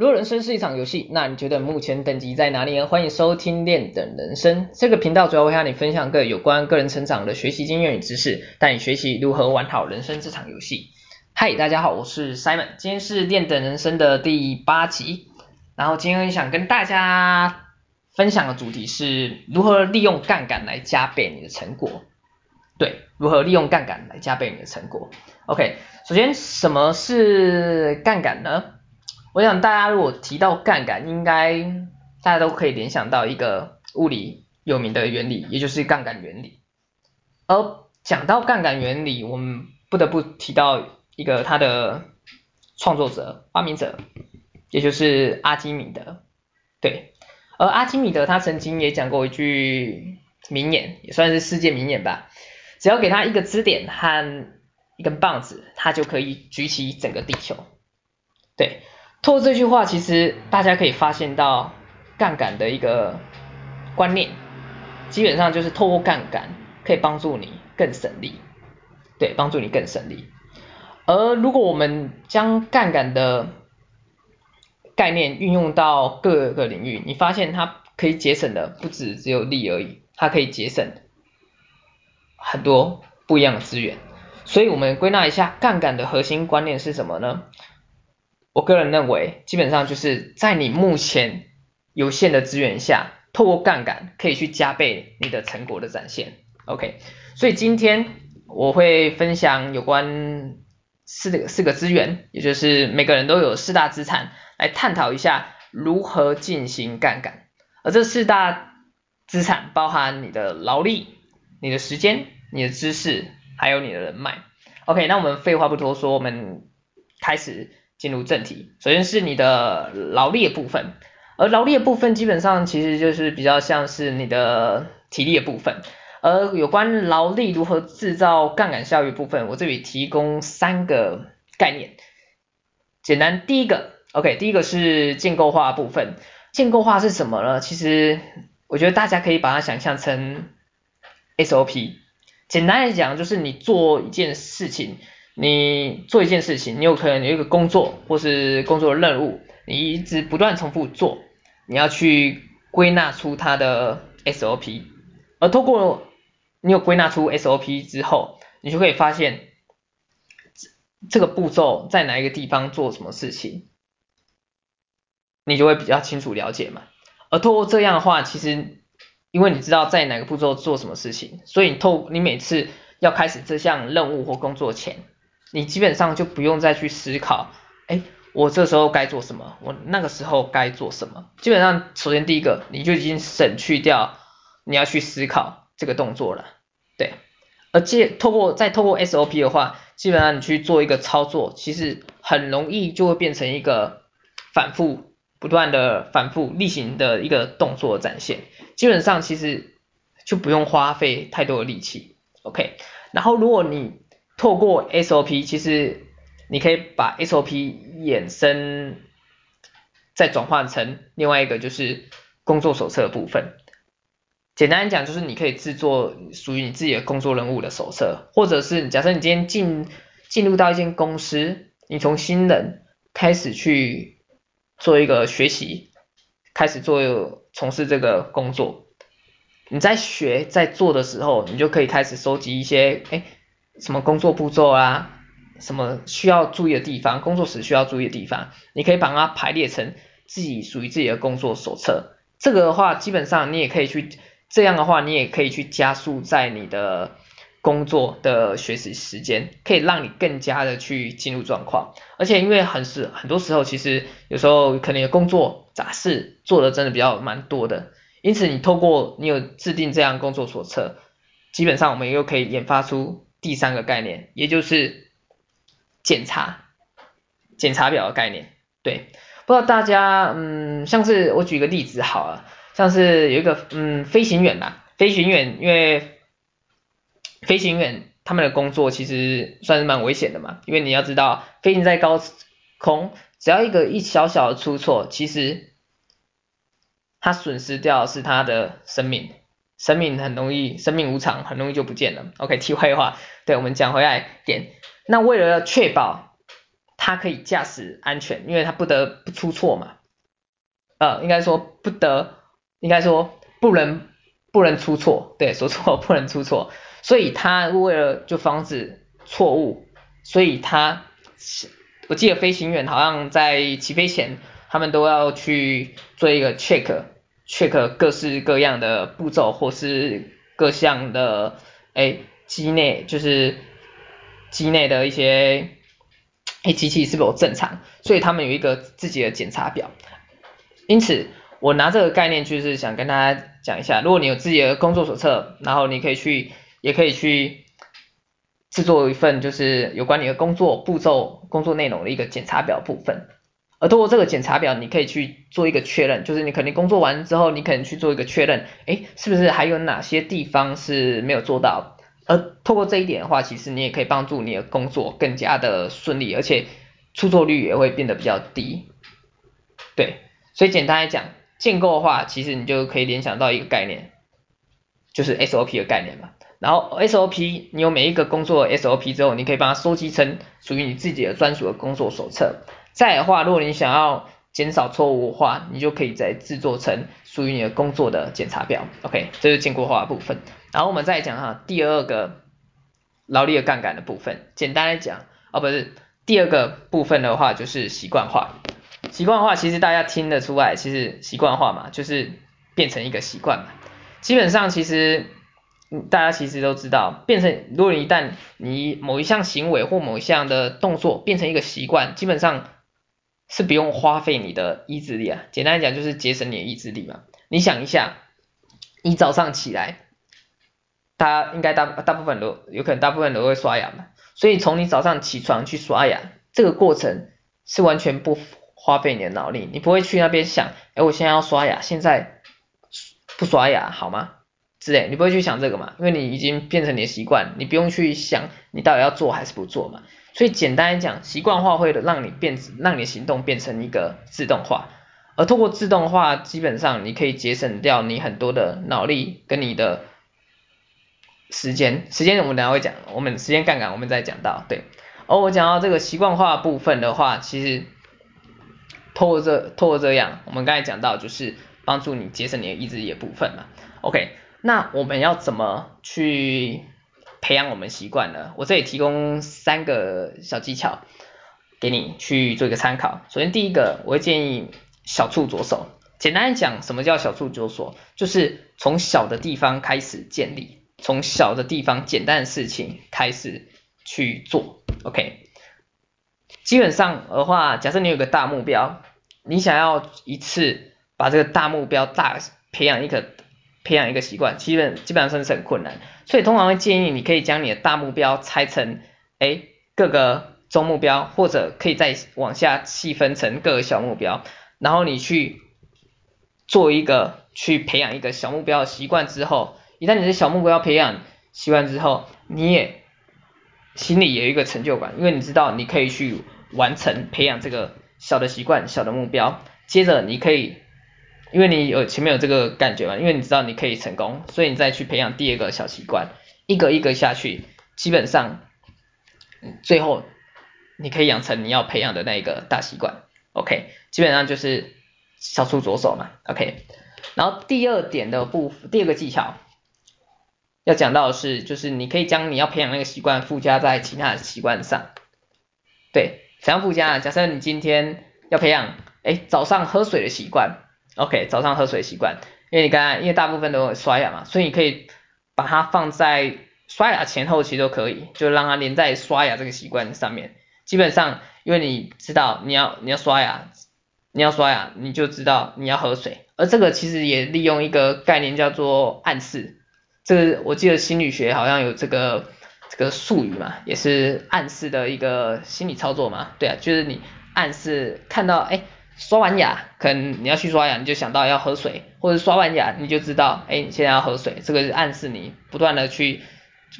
如果人生是一场游戏，那你觉得目前等级在哪里呢？欢迎收听练等人生这个频道，主要会和你分享各有关个人成长的学习经验与知识，带你学习如何玩好人生这场游戏。嗨，大家好，我是 Simon，今天是练等人生的第八集，然后今天想跟大家分享的主题是如何利用杠杆来加倍你的成果。对，如何利用杠杆来加倍你的成果？OK，首先什么是杠杆呢？我想大家如果提到杠杆，应该大家都可以联想到一个物理有名的原理，也就是杠杆原理。而讲到杠杆原理，我们不得不提到一个他的创作者、发明者，也就是阿基米德。对，而阿基米德他曾经也讲过一句名言，也算是世界名言吧：只要给他一个支点和一根棒子，他就可以举起整个地球。对。透过这句话，其实大家可以发现到杠杆的一个观念，基本上就是透过杠杆可以帮助你更省力，对，帮助你更省力。而如果我们将杠杆的概念运用到各个领域，你发现它可以节省的不止只有力而已，它可以节省很多不一样的资源。所以我们归纳一下，杠杆的核心观念是什么呢？我个人认为，基本上就是在你目前有限的资源下，透过杠杆可以去加倍你的成果的展现。OK，所以今天我会分享有关四个四个资源，也就是每个人都有四大资产，来探讨一下如何进行杠杆。而这四大资产包含你的劳力、你的时间、你的知识，还有你的人脉。OK，那我们废话不多说，我们开始。进入正题，首先是你的劳力的部分，而劳力的部分基本上其实就是比较像是你的体力的部分，而有关劳力如何制造杠杆效益部分，我这里提供三个概念，简单，第一个，OK，第一个是建构化部分，建构化是什么呢？其实我觉得大家可以把它想象成 SOP，简单来讲就是你做一件事情。你做一件事情，你有可能有一个工作或是工作的任务，你一直不断重复做，你要去归纳出它的 SOP，而透过你有归纳出 SOP 之后，你就可以发现这这个步骤在哪一个地方做什么事情，你就会比较清楚了解嘛。而透过这样的话，其实因为你知道在哪个步骤做什么事情，所以你透你每次要开始这项任务或工作前，你基本上就不用再去思考，哎，我这时候该做什么？我那个时候该做什么？基本上，首先第一个，你就已经省去掉你要去思考这个动作了，对。而且透过再透过 SOP 的话，基本上你去做一个操作，其实很容易就会变成一个反复不断的反复例行的一个动作展现。基本上其实就不用花费太多的力气，OK。然后如果你透过 SOP，其实你可以把 SOP 衍生，再转换成另外一个就是工作手册的部分。简单讲，就是你可以制作属于你自己的工作任务的手册，或者是假设你今天进进入到一间公司，你从新人开始去做一个学习，开始做从事这个工作，你在学在做的时候，你就可以开始收集一些，哎。什么工作步骤啊，什么需要注意的地方，工作时需要注意的地方，你可以把它排列成自己属于自己的工作手册。这个的话，基本上你也可以去，这样的话你也可以去加速在你的工作的学习时间，可以让你更加的去进入状况。而且因为很是很多时候，其实有时候可能有工作杂事做的真的比较蛮多的，因此你透过你有制定这样工作手册，基本上我们又可以研发出。第三个概念，也就是检查检查表的概念，对，不知道大家，嗯，像是我举个例子好了，像是有一个，嗯，飞行员呐，飞行员，因为飞行员他们的工作其实算是蛮危险的嘛，因为你要知道，飞行在高空，只要一个一小小的出错，其实他损失掉是他的生命。生命很容易，生命无常，很容易就不见了。OK，题外话，对，我们讲回来点。那为了要确保他可以驾驶安全，因为他不得不出错嘛，呃，应该说不得，应该说不能不能出错，对，说错 不能出错，所以他为了就防止错误，所以他，我记得飞行员好像在起飞前，他们都要去做一个 check check 各式各样的步骤或是各项的，哎，机内就是机内的一些。哎，机器是否正常？所以他们有一个自己的检查表。因此，我拿这个概念就是想跟大家讲一下，如果你有自己的工作手册，然后你可以去，也可以去制作一份就是有关你的工作步骤、工作内容的一个检查表部分。而通过这个检查表，你可以去做一个确认，就是你肯定工作完之后，你可能去做一个确认，哎，是不是还有哪些地方是没有做到？而透过这一点的话，其实你也可以帮助你的工作更加的顺利，而且出错率也会变得比较低。对，所以简单来讲，建构的话，其实你就可以联想到一个概念，就是 SOP 的概念嘛。然后 SOP，你有每一个工作 SOP 之后，你可以把它收集成属于你自己的专属的工作手册。再的话，如果你想要减少错误的话，你就可以再制作成属于你的工作的检查表。OK，这是建构化的部分。然后我们再讲哈，第二个劳力的杠杆的部分。简单来讲，哦不是，第二个部分的话就是习惯化。习惯化其实大家听得出来，其实习惯化嘛，就是变成一个习惯嘛。基本上其实大家其实都知道，变成如果你一旦你某一项行为或某一项的动作变成一个习惯，基本上是不用花费你的意志力啊。简单来讲就是节省你的意志力嘛。你想一下，你早上起来。大家应该大大部分都有可能大部分都会刷牙嘛，所以从你早上起床去刷牙这个过程是完全不花费你的脑力，你不会去那边想，哎，我现在要刷牙，现在不刷牙好吗？之类，你不会去想这个嘛，因为你已经变成你的习惯，你不用去想你到底要做还是不做嘛。所以简单来讲，习惯化会让你变，让你行动变成一个自动化，而通过自动化，基本上你可以节省掉你很多的脑力跟你的。时间，时间我们等下会讲，我们时间杠杆我们再讲到，对。而我讲到这个习惯化部分的话，其实透过这透过这样，我们刚才讲到就是帮助你节省你的意志力的部分嘛。OK，那我们要怎么去培养我们习惯了？我这里提供三个小技巧给你去做一个参考。首先第一个，我会建议小处着手。简单讲，什么叫小处着手？就是从小的地方开始建立。从小的地方、简单的事情开始去做，OK。基本上的话，假设你有个大目标，你想要一次把这个大目标大培养一个培养一个习惯，基本基本上是很困难。所以通常会建议你可以将你的大目标拆成哎各个中目标，或者可以再往下细分成各个小目标，然后你去做一个去培养一个小目标的习惯之后。一旦你的小目标培养习惯之后，你也心里也有一个成就感，因为你知道你可以去完成培养这个小的习惯、小的目标。接着你可以，因为你有前面有这个感觉嘛，因为你知道你可以成功，所以你再去培养第二个小习惯，一个一个下去，基本上最后你可以养成你要培养的那一个大习惯。OK，基本上就是小处着手嘛。OK，然后第二点的部，第二个技巧。要讲到的是，就是你可以将你要培养那个习惯附加在其他的习惯上。对，怎样附加？假设你今天要培养，哎，早上喝水的习惯，OK，早上喝水习惯，因为你刚刚因为大部分都有刷牙嘛，所以你可以把它放在刷牙前后期都可以，就让它连在刷牙这个习惯上面。基本上，因为你知道你要你要刷牙，你要刷牙，你就知道你要喝水，而这个其实也利用一个概念叫做暗示。这个我记得心理学好像有这个这个术语嘛，也是暗示的一个心理操作嘛，对啊，就是你暗示看到哎刷完牙，可能你要去刷牙，你就想到要喝水，或者刷完牙你就知道哎你现在要喝水，这个是暗示你不断的去。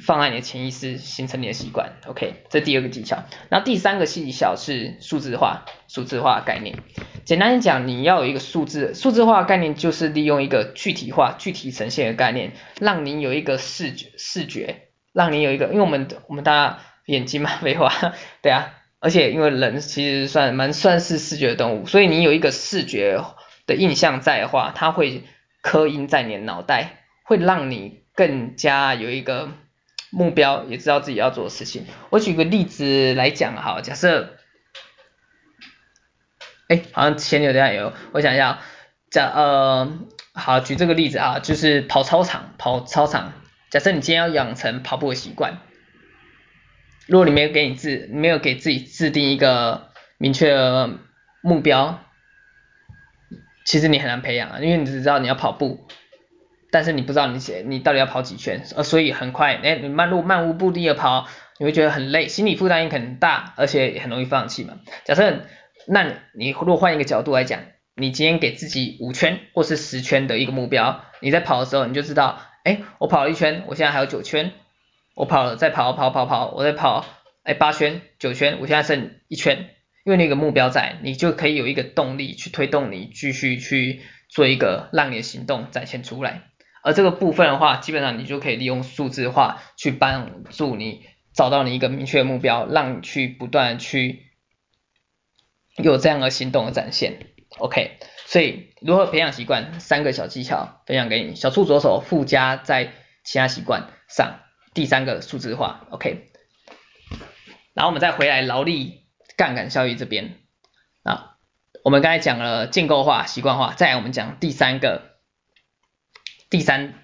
放在你的潜意识，形成你的习惯。OK，这第二个技巧。然后第三个技巧是数字化，数字化概念。简单讲，你要有一个数字，数字化概念就是利用一个具体化、具体呈现的概念，让你有一个视觉，视觉，让你有一个，因为我们我们大家眼睛嘛，废话，对啊，而且因为人其实算蛮算是视觉动物，所以你有一个视觉的印象在的话，它会刻印在你的脑袋，会让你更加有一个目标，也知道自己要做的事情。我举个例子来讲哈，假设，哎，好像前有点有，我想一下，假呃，好，举这个例子啊，就是跑操场，跑操场。假设你今天要养成跑步的习惯，如果你没有给你自没有给自己制定一个明确的目标，其实你很难培养啊，因为你只知道你要跑步，但是你不知道你写你到底要跑几圈，呃，所以很快，哎，你漫路漫无目的的跑，你会觉得很累，心理负担也很大，而且很容易放弃嘛。假设，那你如果换一个角度来讲，你今天给自己五圈或是十圈的一个目标，你在跑的时候你就知道。哎，我跑了一圈，我现在还有九圈，我跑了再跑跑跑跑，我再跑，哎八圈九圈，我现在剩一圈，因为那个目标在，你就可以有一个动力去推动你继续去做一个让你的行动展现出来，而这个部分的话，基本上你就可以利用数字化去帮助你找到你一个明确的目标，让你去不断去有这样的行动的展现，OK。所以如何培养习惯？三个小技巧分享给你，小处着手，附加在其他习惯上。第三个数字化，OK。然后我们再回来劳力杠杆效益这边啊，我们刚才讲了建构化、习惯化，再来我们讲第三个、第三、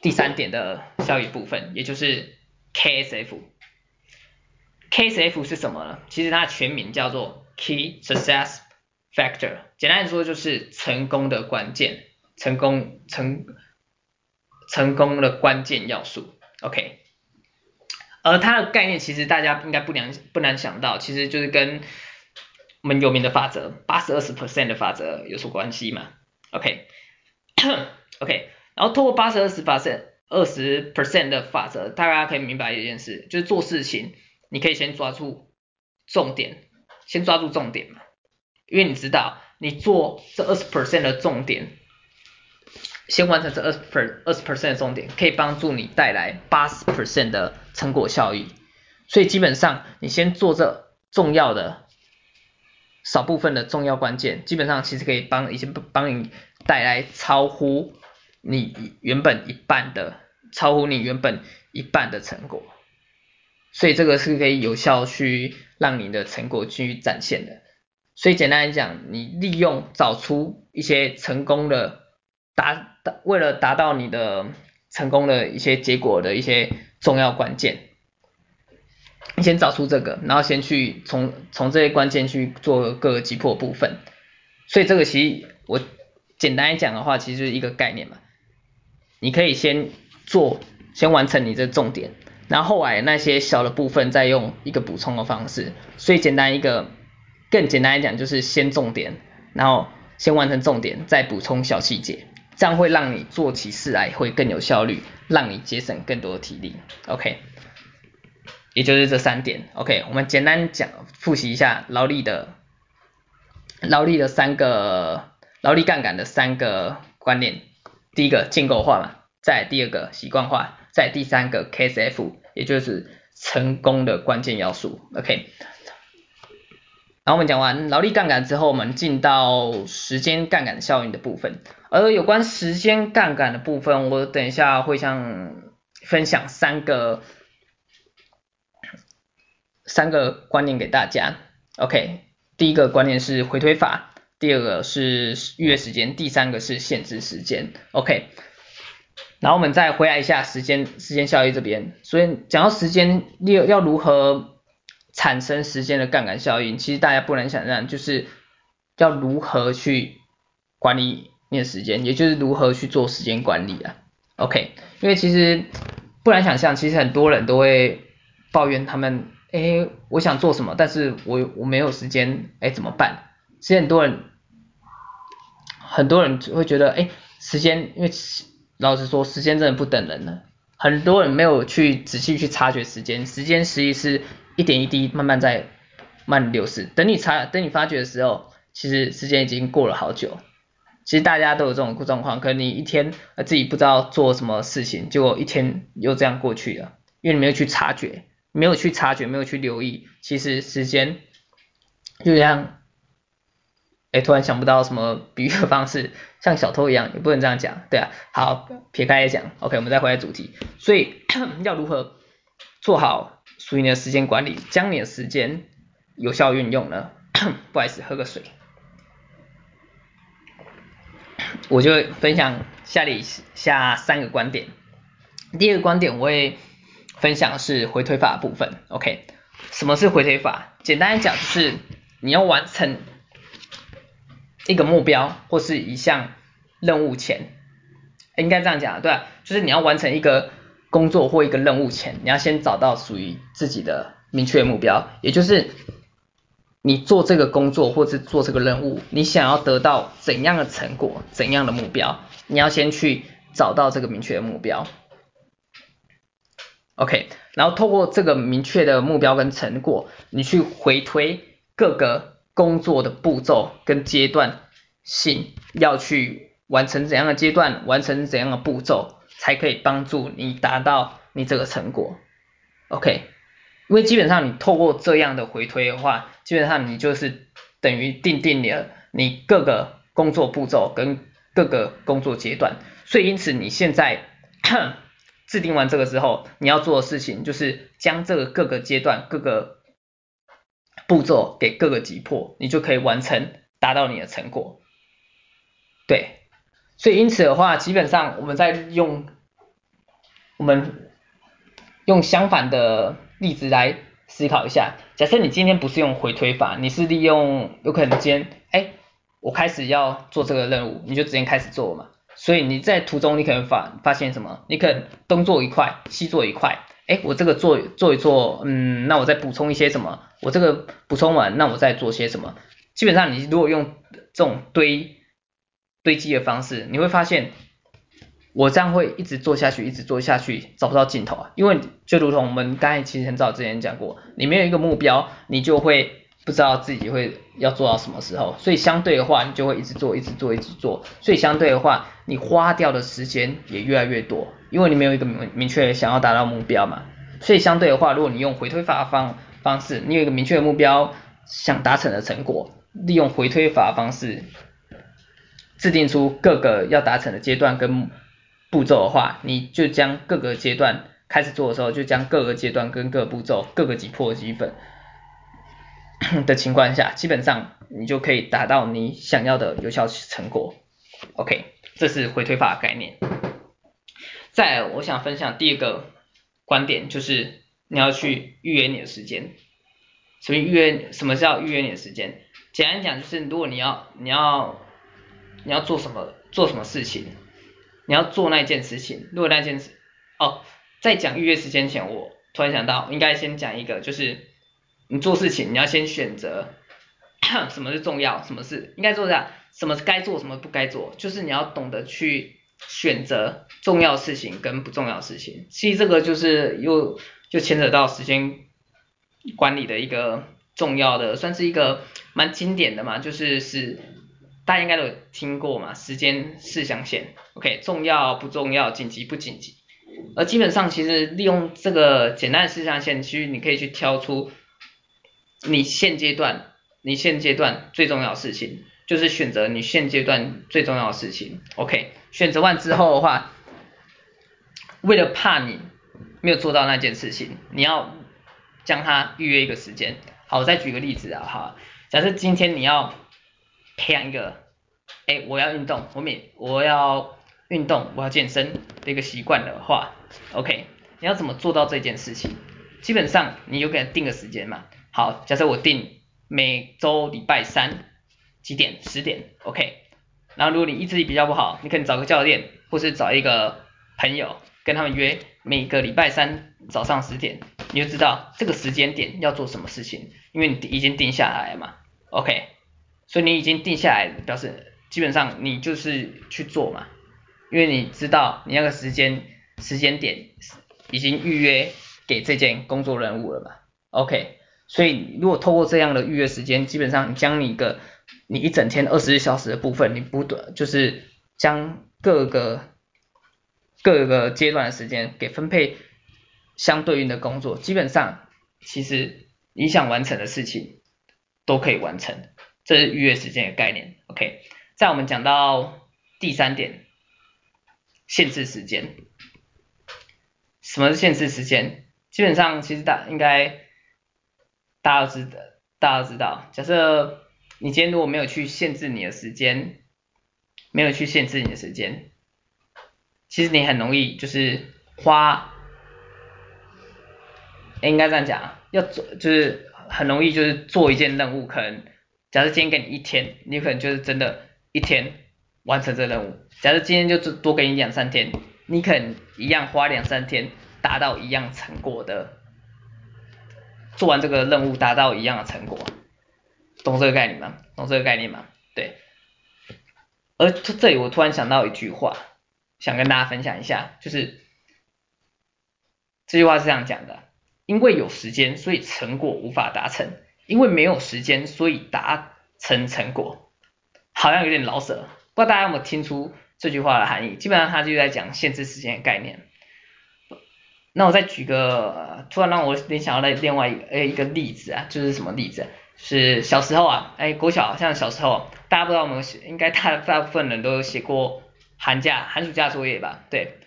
第三点的效益部分，也就是 KSF。KSF 是什么呢？其实它全名叫做 Key Success Factor，简单来说就是成功的关键，成功成成功的关键要素，OK。而它的概念其实大家应该不难不难想到，其实就是跟我们有名的法则，八十二十 percent 的法则有所关系嘛，OK。OK，然后透过八十二十 percent 二十 percent 的法则，大家可以明白一件事，就是做事情你可以先抓住重点，先抓住重点嘛。因为你知道，你做这二十 percent 的重点，先完成这二十 per 二十 percent 的重点，可以帮助你带来八十 percent 的成果效益。所以基本上，你先做这重要的少部分的重要关键，基本上其实可以帮已经帮你带来超乎你原本一半的，超乎你原本一半的成果。所以这个是可以有效去让你的成果去展现的。所以简单来讲，你利用找出一些成功的达达，为了达到你的成功的一些结果的一些重要关键，你先找出这个，然后先去从从这些关键去做各个击破部分。所以这个其实我简单来讲的话，其实是一个概念嘛。你可以先做，先完成你这重点，然后后来那些小的部分再用一个补充的方式。所以简单一个。更简单来讲，就是先重点，然后先完成重点，再补充小细节，这样会让你做起事来会更有效率，让你节省更多的体力。OK，也就是这三点。OK，我们简单讲复习一下劳力的劳力的三个劳力杠杆的三个观念。第一个建构化嘛，再第二个习惯化，再第三个 KSF，也就是成功的关键要素。OK。然后我们讲完劳力杠杆之后，我们进到时间杠杆效应的部分。而有关时间杠杆的部分，我等一下会向分享三个三个观念给大家。OK，第一个观念是回推法，第二个是预约时间，第三个是限制时间。OK，然后我们再回来一下时间时间效益这边。所以讲到时间要要如何产生时间的杠杆效应，其实大家不难想象，就是要如何去管理你的时间，也就是如何去做时间管理啊。OK，因为其实不难想象，其实很多人都会抱怨他们，哎，我想做什么，但是我我没有时间，哎，怎么办？其实很多人很多人会觉得，哎，时间，因为老实说，时间真的不等人了。很多人没有去仔细去察觉时间，时间实际是。一点一滴慢慢在慢流逝，等你查等你发觉的时候，其实时间已经过了好久。其实大家都有这种状况，可能你一天自己不知道做什么事情，结果一天又这样过去了，因为你没有去察觉，没有去察觉，没有去留意，其实时间就像，哎，突然想不到什么比喻的方式，像小偷一样，也不能这样讲，对啊，好，撇开来讲，OK，我们再回来主题，所以 要如何做好属于你的时间管理，将你的时间有效运用呢？不好意思，喝个水。我就分享下里下三个观点。第二个观点，我会分享是回推法的部分。OK，什么是回推法？简单讲，就是你要完成一个目标或是一项任务前，应该这样讲，对啊，就是你要完成一个工作或一个任务前，你要先找到属于自己的明确目标，也就是。你做这个工作或是做这个任务，你想要得到怎样的成果，怎样的目标，你要先去找到这个明确的目标。OK，然后透过这个明确的目标跟成果，你去回推各个工作的步骤跟阶段性，要去完成怎样的阶段，完成怎样的步骤，才可以帮助你达到你这个成果。OK。因为基本上你透过这样的回推的话，基本上你就是等于定定了你各个工作步骤跟各个工作阶段，所以因此你现在 制定完这个之后，你要做的事情就是将这个各个阶段各个步骤给各个击破，你就可以完成达到你的成果。对，所以因此的话，基本上我们在用我们用相反的。例子来思考一下，假设你今天不是用回推法，你是利用有可能今天，哎，我开始要做这个任务，你就直接开始做嘛。所以你在途中你可能发发现什么？你可能东做一块，西做一块，哎，我这个做做一做，嗯，那我再补充一些什么？我这个补充完，那我再做些什么？基本上你如果用这种堆堆积的方式，你会发现。我这样会一直做下去，一直做下去，找不到尽头啊！因为就如同我们刚才其实很早之前讲过，你没有一个目标，你就会不知道自己会要做到什么时候，所以相对的话，你就会一直做，一直做，一直做，所以相对的话，你花掉的时间也越来越多，因为你没有一个明明确想要达到目标嘛，所以相对的话，如果你用回推法方方式，你有一个明确的目标，想达成的成果，利用回推法方式，制定出各个要达成的阶段跟。步骤的话，你就将各个阶段开始做的时候，就将各个阶段跟各个步骤各个击破积分 的情况下，基本上你就可以达到你想要的有效成果。OK，这是回推法的概念。再，我想分享第二个观点，就是你要去预约你的时间。什么预约？什么叫预约你的时间？简单讲就是，如果你要你要你要做什么做什么事情。你要做那件事情，如果那件事，哦，在讲预约时间前，我突然想到，应该先讲一个，就是你做事情，你要先选择 什么是重要，什么是应该做这样，什么该做，什么不该做，就是你要懂得去选择重要事情跟不重要事情。其实这个就是又就牵扯到时间管理的一个重要的，算是一个蛮经典的嘛，就是是。大家应该都有听过嘛，时间四象限，OK，重要不重要，紧急不紧急。而基本上其实利用这个简单的四象限，其实你可以去挑出你现阶段你现阶段最重要的事情，就是选择你现阶段最重要的事情，OK，选择完之后的话，为了怕你没有做到那件事情，你要将它预约一个时间。好，我再举个例子啊，哈，假设今天你要。培养一个，哎，我要运动，我每我要运动，我要健身的一个习惯的话，OK，你要怎么做到这件事情？基本上你有给他定个时间嘛。好，假设我定每周礼拜三几点？十点，OK。然后如果你意志力比较不好，你可以找个教练，或是找一个朋友，跟他们约每个礼拜三早上十点，你就知道这个时间点要做什么事情，因为你已经定下来了嘛，OK。所以你已经定下来，表示基本上你就是去做嘛，因为你知道你那个时间时间点已经预约给这件工作任务了嘛，OK，所以如果透过这样的预约时间，基本上你将你一个你一整天二十四小时的部分，你不断就是将各个各个阶段的时间给分配相对应的工作，基本上其实你想完成的事情都可以完成，这是预约时间的概念。OK，在我们讲到第三点，限制时间。什么是限制时间？基本上其实大应该大家都知道，大家都知道。假设你今天如果没有去限制你的时间，没有去限制你的时间，其实你很容易就是花。应该这样讲，要做就是很容易就是做一件任务，可能假设今天给你一天，你可能就是真的一天完成这任务。假设今天就多给你两三天，你可能一样花两三天达到一样成果的，做完这个任务达到一样的成果，懂这个概念吗？懂这个概念吗？对。而这里我突然想到一句话，想跟大家分享一下，就是这句话是这样讲的。因为有时间，所以成果无法达成；因为没有时间，所以达成成果。好像有点老舍，不知道大家有没有听出这句话的含义？基本上他就在讲限制时间的概念。那我再举个，突然让我联想到了另外一个诶一个例子啊，就是什么例子？是小时候啊，哎，国小像小时候，大家不知道有没有写，应该大大部分人都有写过寒假、寒暑假作业吧？对。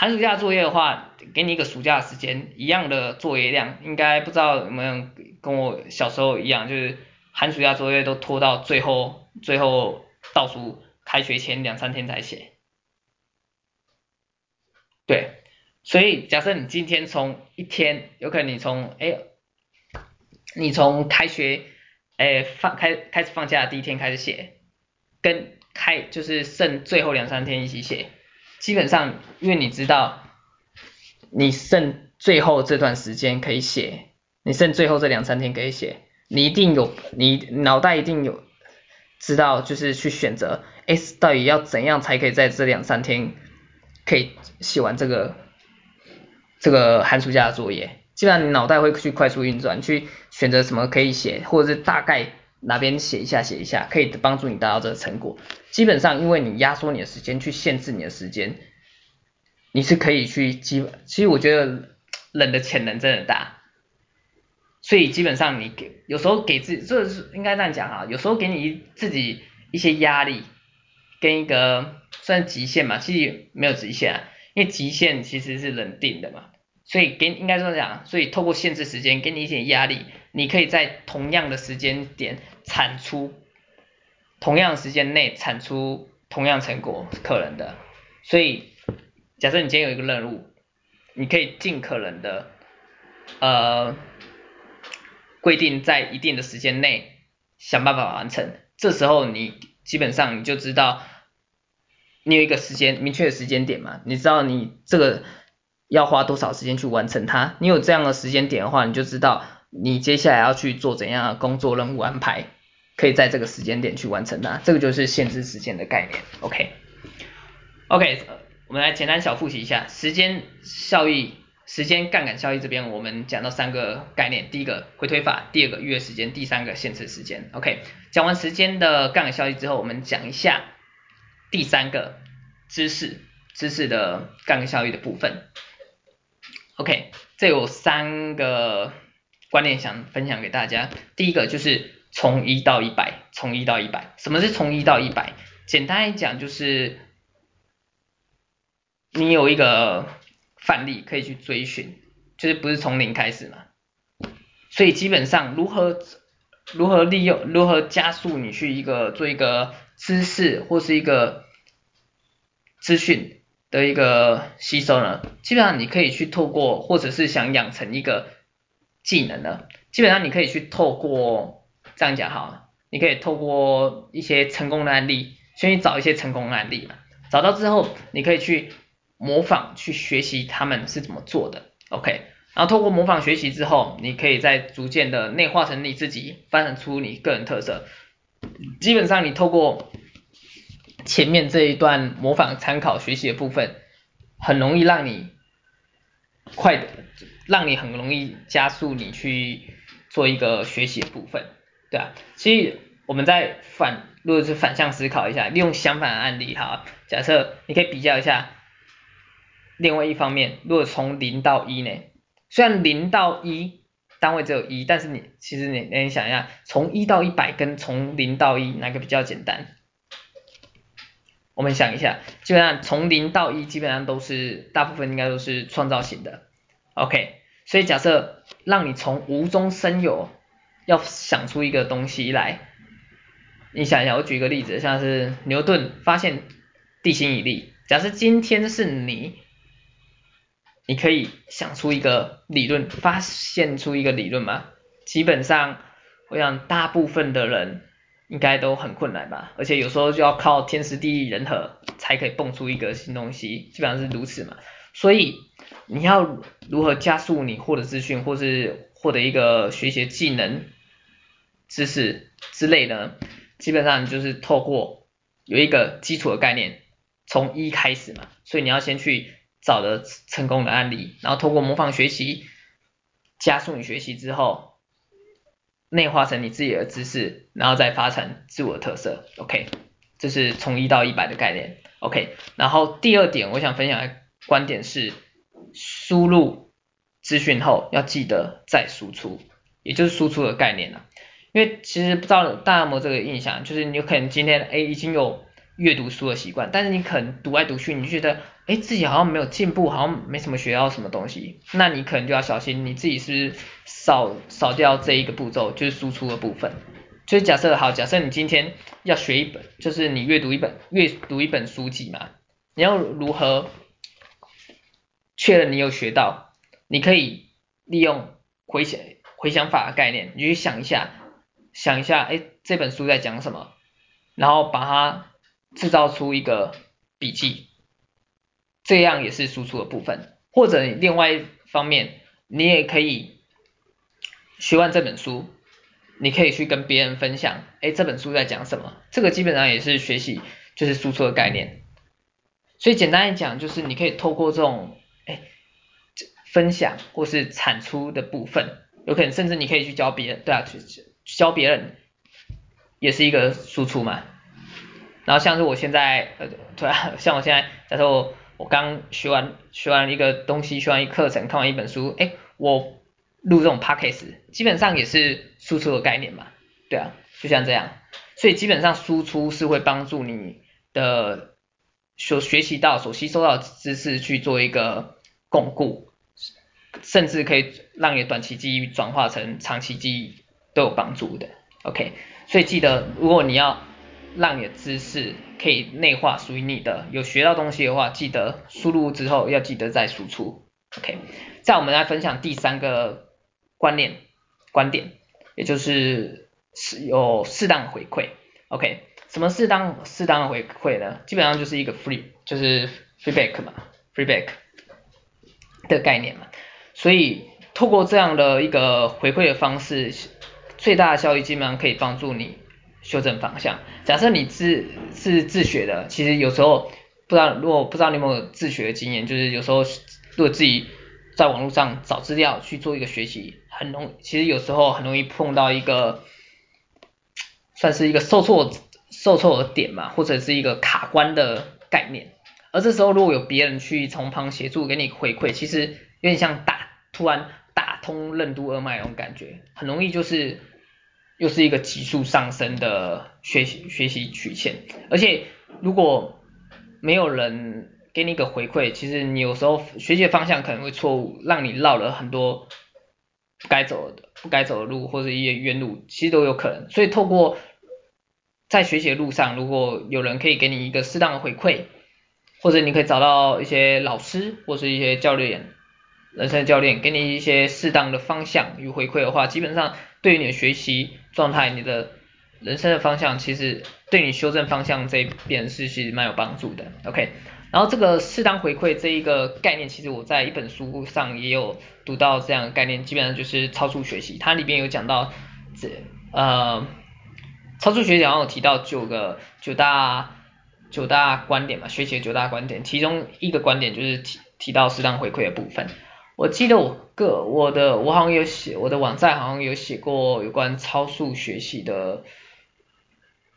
寒暑假作业的话，给你一个暑假时间，一样的作业量，应该不知道有没有跟我小时候一样，就是寒暑假作业都拖到最后，最后倒数开学前两三天才写。对，所以假设你今天从一天，有可能你从哎，你从开学哎放开开始放假第一天开始写，跟开就是剩最后两三天一起写。基本上，因为你知道，你剩最后这段时间可以写，你剩最后这两三天可以写，你一定有，你脑袋一定有知道，就是去选择，，S，到底要怎样才可以在这两三天可以写完这个这个寒暑假的作业？基本上你脑袋会去快速运转，去选择什么可以写，或者是大概哪边写一下写一下，可以帮助你达到这个成果。基本上，因为你压缩你的时间，去限制你的时间，你是可以去基。其实我觉得人的潜能真的大，所以基本上你给有时候给自己，这是应该这样讲哈，有时候给你自己一些压力，跟一个算极限嘛，其实没有极限，因为极限其实是人定的嘛，所以给应该这么讲，所以透过限制时间给你一些压力，你可以在同样的时间点产出。同样时间内产出同样成果是可能的，所以假设你今天有一个任务，你可以尽可能的呃规定在一定的时间内想办法完成，这时候你基本上你就知道你有一个时间明确的时间点嘛，你知道你这个要花多少时间去完成它，你有这样的时间点的话，你就知道你接下来要去做怎样的工作任务安排。可以在这个时间点去完成它，这个就是限制时间的概念。OK，OK，我们来简单小复习一下时间效益、时间杠杆效益这边，我们讲到三个概念，第一个回推法，第二个预约时间，第三个限制时间。OK，讲完时间的杠杆效益之后，我们讲一下第三个知识、知识的杠杆效益的部分。OK，这有三个观念想分享给大家，第一个就是。从一到一百，从一到一百，什么是从一到一百？简单来讲就是，你有一个范例可以去追寻，就是不是从零开始嘛。所以基本上如何如何利用如何加速你去一个做一个知识或是一个资讯的一个吸收呢？基本上你可以去透过，或者是想养成一个技能呢，基本上你可以去透过。这样讲好了，你可以透过一些成功的案例，先去找一些成功的案例嘛，找到之后，你可以去模仿，去学习他们是怎么做的，OK，然后透过模仿学习之后，你可以再逐渐的内化成你自己，发展出你个人特色。基本上你透过前面这一段模仿、参考、学习的部分，很容易让你快的，让你很容易加速你去做一个学习的部分。对啊，其实我们在反，如果是反向思考一下，利用相反的案例哈，假设你可以比较一下，另外一方面，如果从零到一呢，虽然零到一单位只有一，但是你其实你你想一下，从一到一百跟从零到一哪个比较简单？我们想一下，基本上从零到一基本上都是大部分应该都是创造型的，OK，所以假设让你从无中生有，要想出一个东西来，你想一下，我举个例子，像是牛顿发现地心引力，假设今天是你。你可以想出一个理论，发现出一个理论吗？基本上，我想大部分的人应该都很困难吧，而且有时候就要靠天时地利人和才可以蹦出一个新东西，基本上是如此嘛。所以你要如何加速你获得资讯，或是获得一个学习技能、知识之类的，基本上就是透过有一个基础的概念，从一开始嘛。所以你要先去。找的成功的案例，然后通过模仿学习，加速你学习之后，内化成你自己的知识，然后再发成自我的特色。OK，这是从一到一百的概念。OK，然后第二点我想分享观点是，输入资讯后要记得再输出，也就是输出的概念了。因为其实不知道大家有没有这个印象，就是你有可能今天哎已经有阅读书的习惯，但是你可能读来读去，你觉得。哎，自己好像没有进步，好像没什么学到什么东西，那你可能就要小心，你自己是不是少少掉这一个步骤，就是输出的部分。就是假设好，假设你今天要学一本，就是你阅读一本阅读一本书籍嘛，你要如何确认你有学到？你可以利用回想回想法的概念，你去想一下，想一下，哎，这本书在讲什么，然后把它制造出一个笔记。这样也是输出的部分，或者另外一方面，你也可以学完这本书，你可以去跟别人分享，哎，这本书在讲什么？这个基本上也是学习，就是输出的概念。所以简单来讲，就是你可以透过这种，分享或是产出的部分，有可能甚至你可以去教别人，对啊，去教别人，也是一个输出嘛。然后像是我现在，呃，对啊，像我现在，假设我。我刚学完学完一个东西，学完一课程，看完一本书，哎，我录这种 podcast，基本上也是输出的概念嘛，对啊，就像这样，所以基本上输出是会帮助你的所学习到、所吸收到的知识去做一个巩固，甚至可以让你的短期记忆转化成长期记忆都有帮助的，OK，所以记得如果你要。让你的知识可以内化，属于你的。有学到东西的话，记得输入之后要记得再输出。OK，在我们来分享第三个观念观点，也就是是有适当回馈。OK，什么适当适当的回馈呢？基本上就是一个 free，就是 feedback 嘛，feedback 的概念嘛。所以透过这样的一个回馈的方式，最大的效益基本上可以帮助你。修正方向。假设你自是自学的，其实有时候不知道，如果不知道你有没有自学的经验，就是有时候如果自己在网络上找资料去做一个学习，很容，其实有时候很容易碰到一个算是一个受挫受挫的点嘛，或者是一个卡关的概念。而这时候如果有别人去从旁协助给你回馈，其实有点像打突然打通任督二脉那种感觉，很容易就是。又是一个急速上升的学习学习曲线，而且如果没有人给你一个回馈，其实你有时候学习的方向可能会错误，让你绕了很多不该走的不该走的路，或者一些冤路，其实都有可能。所以透过在学习的路上，如果有人可以给你一个适当的回馈，或者你可以找到一些老师或是一些教练，人生教练给你一些适当的方向与回馈的话，基本上。对于你的学习状态，你的人生的方向，其实对你修正方向这一边是其实蛮有帮助的。OK，然后这个适当回馈这一个概念，其实我在一本书上也有读到这样的概念，基本上就是超速学习。它里边有讲到这呃超速学习，好像有提到九个九大九大观点嘛，学习九大观点，其中一个观点就是提提到适当回馈的部分。我记得我个我的我好像有写我的网站好像有写过有关超速学习的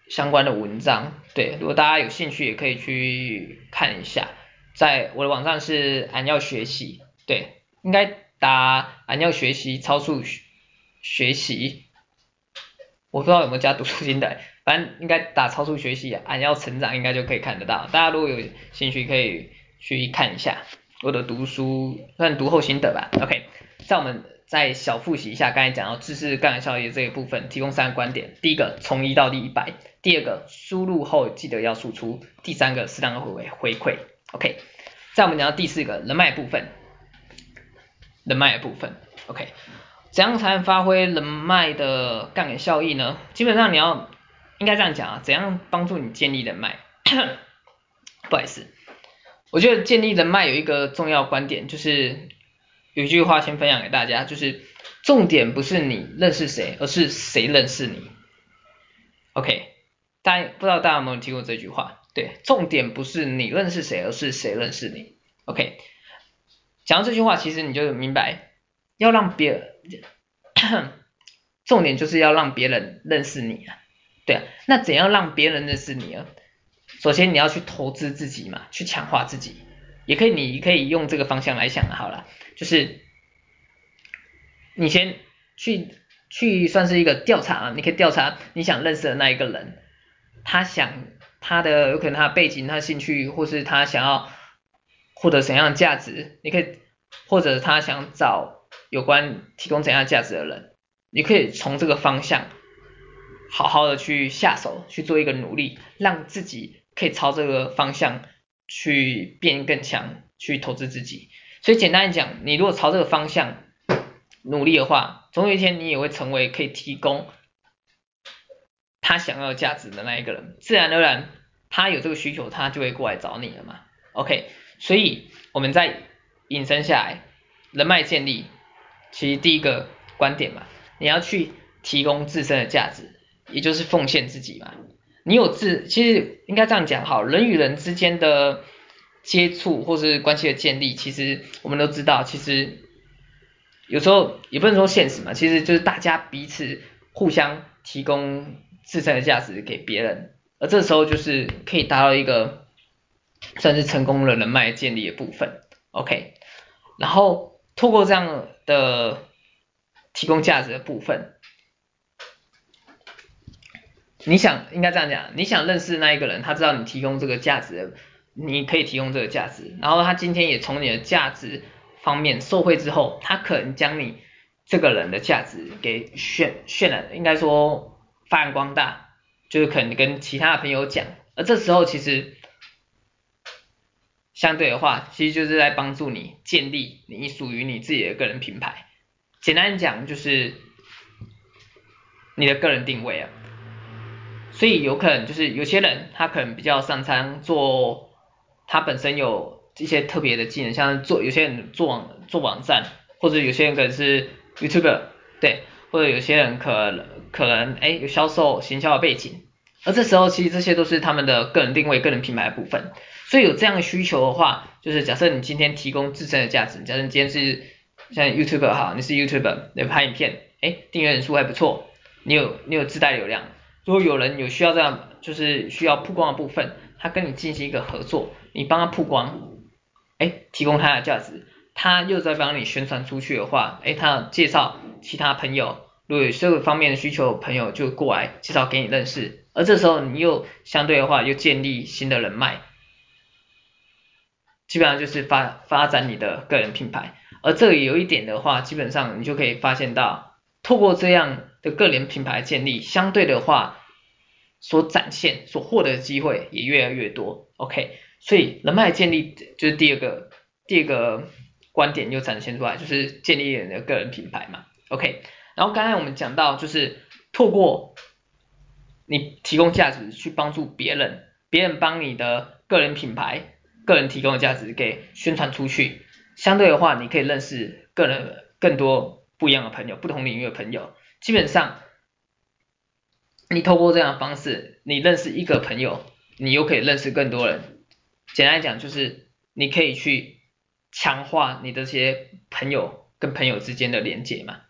相关的文章，对，如果大家有兴趣也可以去看一下，在我的网站是俺要学习，对，应该打俺要学习超速学习，我不知道有没有加读书心得，反正应该打超速学习，俺要成长应该就可以看得到。大家如果有兴趣可以去看一下。我的读书算读后心得吧。OK，在我们再小复习一下刚才讲到知识杠杆效应这一部分，提供三个观点：第一个从一到第一百，第二个输入后记得要输出，第三个适当的回回馈。OK，在我们讲到第四个人脉部分，人脉部分，OK。怎样才能发挥人脉的杠杆效益呢？基本上你要应该这样讲啊，怎样帮助你建立人脉？不好意思，我觉得建立人脉有一个重要观点，就是有一句话先分享给大家，就是重点不是你认识谁，而是谁认识你。OK，大家不知道大家有没有听过这句话？对，重点不是你认识谁，而是谁认识你。OK，讲到这句话，其实你就明白。要让别人，重点就是要让别人认识你啊，对啊，那怎样让别人认识你啊？首先你要去投资自己嘛，去强化自己，也可以，你可以用这个方向来想好了，就是你先去去算是一个调查啊，你可以调查你想认识的那一个人，他想他的有可能他的背景、他的兴趣，或是他想要获得怎样的价值，你可以或者他想找。有关提供怎样价值的人，你可以从这个方向好好的去下手去做一个努力，让自己可以朝这个方向去变更强，去投资自己。所以简单讲，你如果朝这个方向努力的话，总有一天你也会成为可以提供他想要价值的那一个人，自然而然他有这个需求，他就会过来找你了嘛。OK，所以我们再引申下来，人脉建立。其实第一个观点嘛，你要去提供自身的价值，也就是奉献自己嘛。你有自，其实应该这样讲好，人与人之间的接触或是关系的建立，其实我们都知道，其实有时候也不能说现实嘛，其实就是大家彼此互相提供自身的价值给别人，而这时候就是可以达到一个算是成功的人脉建立的部分。OK，然后。透过这样的提供价值的部分，你想应该这样讲，你想认识那一个人，他知道你提供这个价值，你可以提供这个价值，然后他今天也从你的价值方面受惠之后，他可能将你这个人的价值给渲渲染，应该说发扬光大，就是可能跟其他的朋友讲，而这时候其实。相对的话，其实就是在帮助你建立你属于你自己的个人品牌。简单讲，就是你的个人定位啊。所以有可能就是有些人他可能比较擅长做，他本身有一些特别的技能，像做有些人做网做网站，或者有些人可能是 YouTuber，对，或者有些人可可能哎有销售行销的背景，而这时候其实这些都是他们的个人定位、个人品牌的部分。所以有这样的需求的话，就是假设你今天提供自身的价值，假设你今天是像 YouTuber 哈，你是 YouTuber，你拍影片，哎，订阅人数还不错，你有你有自带流量，如果有人有需要这样，就是需要曝光的部分，他跟你进行一个合作，你帮他曝光，哎，提供他的价值，他又在帮你宣传出去的话，哎，他介绍其他朋友，如果有这个方面的需求，朋友就过来介绍给你认识，而这时候你又相对的话又建立新的人脉。基本上就是发发展你的个人品牌，而这里有一点的话，基本上你就可以发现到，透过这样的个人品牌建立，相对的话，所展现、所获得的机会也越来越多。OK，所以人脉建立就是第二个第二个观点就展现出来，就是建立人的个人品牌嘛。OK，然后刚才我们讲到，就是透过你提供价值去帮助别人，别人帮你的个人品牌。个人提供的价值给宣传出去，相对的话，你可以认识个人更多不一样的朋友，不同领域的朋友。基本上，你透过这样的方式，你认识一个朋友，你又可以认识更多人。简单来讲，就是你可以去强化你的这些朋友跟朋友之间的连接嘛。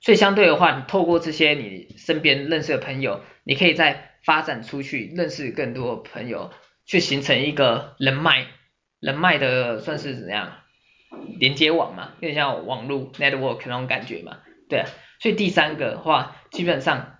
所以相对的话，你透过这些你身边认识的朋友，你可以再发展出去，认识更多朋友。去形成一个人脉，人脉的算是怎样连接网嘛，有点像网络 network 那种感觉嘛，对，所以第三个的话，基本上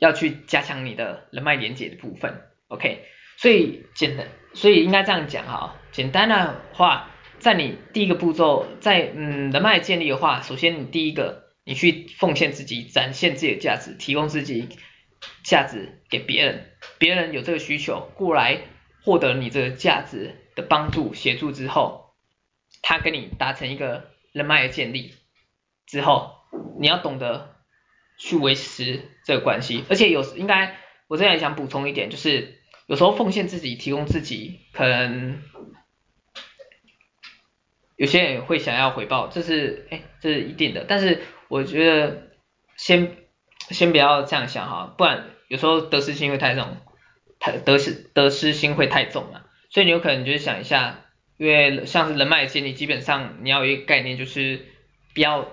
要去加强你的人脉连接的部分，OK。所以简单，所以应该这样讲哈，简单的话，在你第一个步骤，在嗯人脉建立的话，首先你第一个，你去奉献自己，展现自己的价值，提供自己价值给别人，别人有这个需求过来获得你这个价值的帮助协助之后，他跟你达成一个人脉的建立之后，你要懂得去维持这个关系，而且有应该我这边也想补充一点，就是。有时候奉献自己，提供自己，可能有些人会想要回报，这是哎，这是一定的。但是我觉得先先不要这样想哈，不然有时候得失心会太重，太得失得失心会太重了。所以你有可能就是想一下，因为像是人脉建立，基本上你要有一个概念，就是不要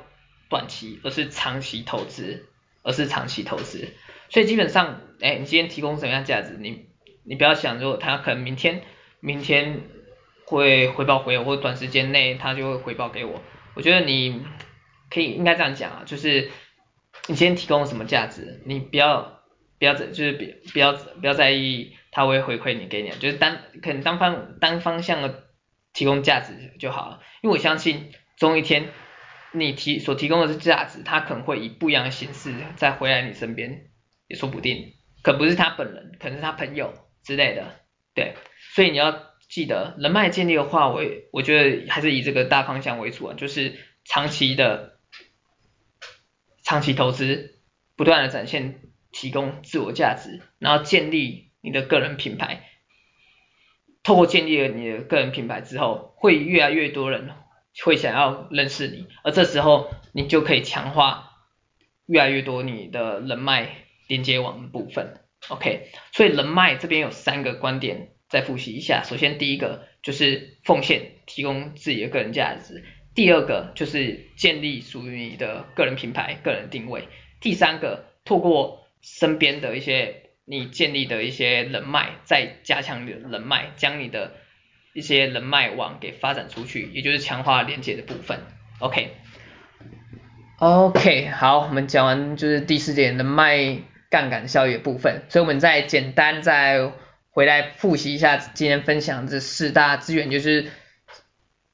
短期，而是长期投资，而是长期投资。所以基本上，哎，你今天提供什么样价值，你。你不要想说他可能明天明天会回报回我，或短时间内他就会回报给我。我觉得你可以应该这样讲啊，就是你今天提供什么价值，你不要不要在就是别不要不要在意他会回馈你给你，就是单可能单方单方向的提供价值就好了。因为我相信总有一天你提所提供的是价值，他可能会以不一样的形式再回来你身边，也说不定。可不是他本人，可能是他朋友。之类的，对，所以你要记得人脉建立的话，我我觉得还是以这个大方向为主啊，就是长期的长期投资，不断的展现提供自我价值，然后建立你的个人品牌。透过建立了你的个人品牌之后，会越来越多人会想要认识你，而这时候你就可以强化越来越多你的人脉连接网的部分。OK，所以人脉这边有三个观点，再复习一下。首先第一个就是奉献，提供自己的个人价值；第二个就是建立属于你的个人品牌、个人定位；第三个，透过身边的一些你建立的一些人脉，再加强你的人脉，将你的一些人脉网给发展出去，也就是强化连接的部分。OK，OK，好，我们讲完就是第四点人脉。杠杆效益的部分，所以我们再简单再回来复习一下今天分享这四大资源，就是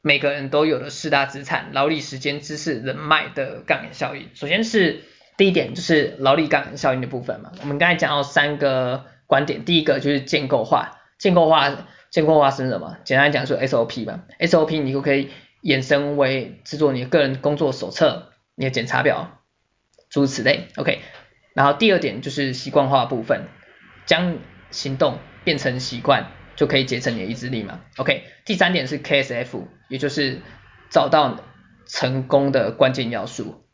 每个人都有的四大资产：劳力、时间、知识、人脉的杠杆效应。首先是第一点，就是劳力杠杆效应的部分嘛。我们刚才讲到三个观点，第一个就是建构化，建构化，监控化是什么？简单来讲说 SOP 嘛，SOP 你就可以衍生为制作你的个人工作手册、你的检查表，诸如此类。OK。然后第二点就是习惯化部分，将行动变成习惯，就可以节省你的意志力嘛。OK，第三点是 KSF，也就是找到成功的关键要素，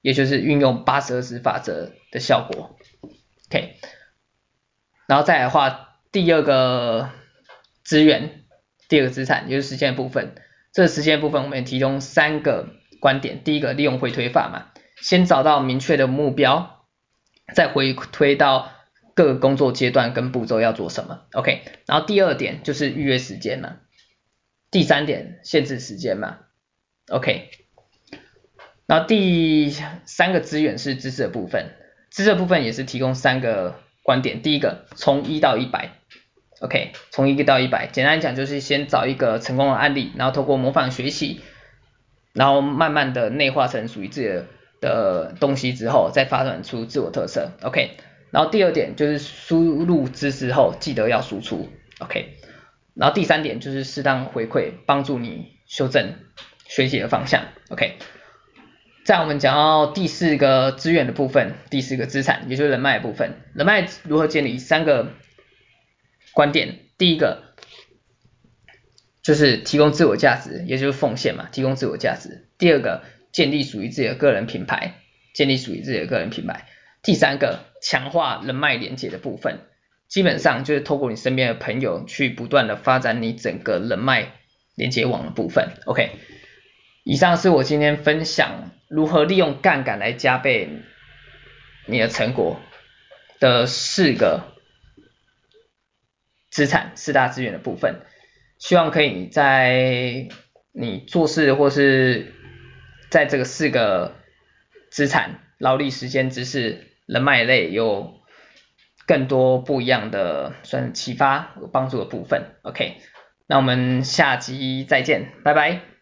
也就是运用八十二十法则的效果。OK，然后再来的话，第二个资源，第二个资产，也就是时间的部分。这个时间的部分，我们也提供三个观点。第一个，利用回推法嘛，先找到明确的目标。再回推到各个工作阶段跟步骤要做什么，OK。然后第二点就是预约时间嘛，第三点限制时间嘛，OK。然后第三个资源是知识的部分，知识的部分也是提供三个观点。第一个从一到一百，OK，从一个到一百，简单讲就是先找一个成功的案例，然后透过模仿学习，然后慢慢的内化成属于自己的。的东西之后，再发展出自我特色，OK。然后第二点就是输入知识后，记得要输出，OK。然后第三点就是适当回馈，帮助你修正学习的方向，OK。在我们讲到第四个资源的部分，第四个资产，也就是人脉部分，人脉如何建立？三个观点，第一个就是提供自我价值，也就是奉献嘛，提供自我价值。第二个。建立属于自己的个人品牌，建立属于自己的个人品牌。第三个，强化人脉连接的部分，基本上就是透过你身边的朋友去不断的发展你整个人脉连接网的部分。OK，以上是我今天分享如何利用杠杆来加倍你的成果的四个资产、四大资源的部分，希望可以在你做事或是在这个四个资产、劳力、时间、知识、人脉类有更多不一样的算启发、和帮助的部分。OK，那我们下集再见，拜拜。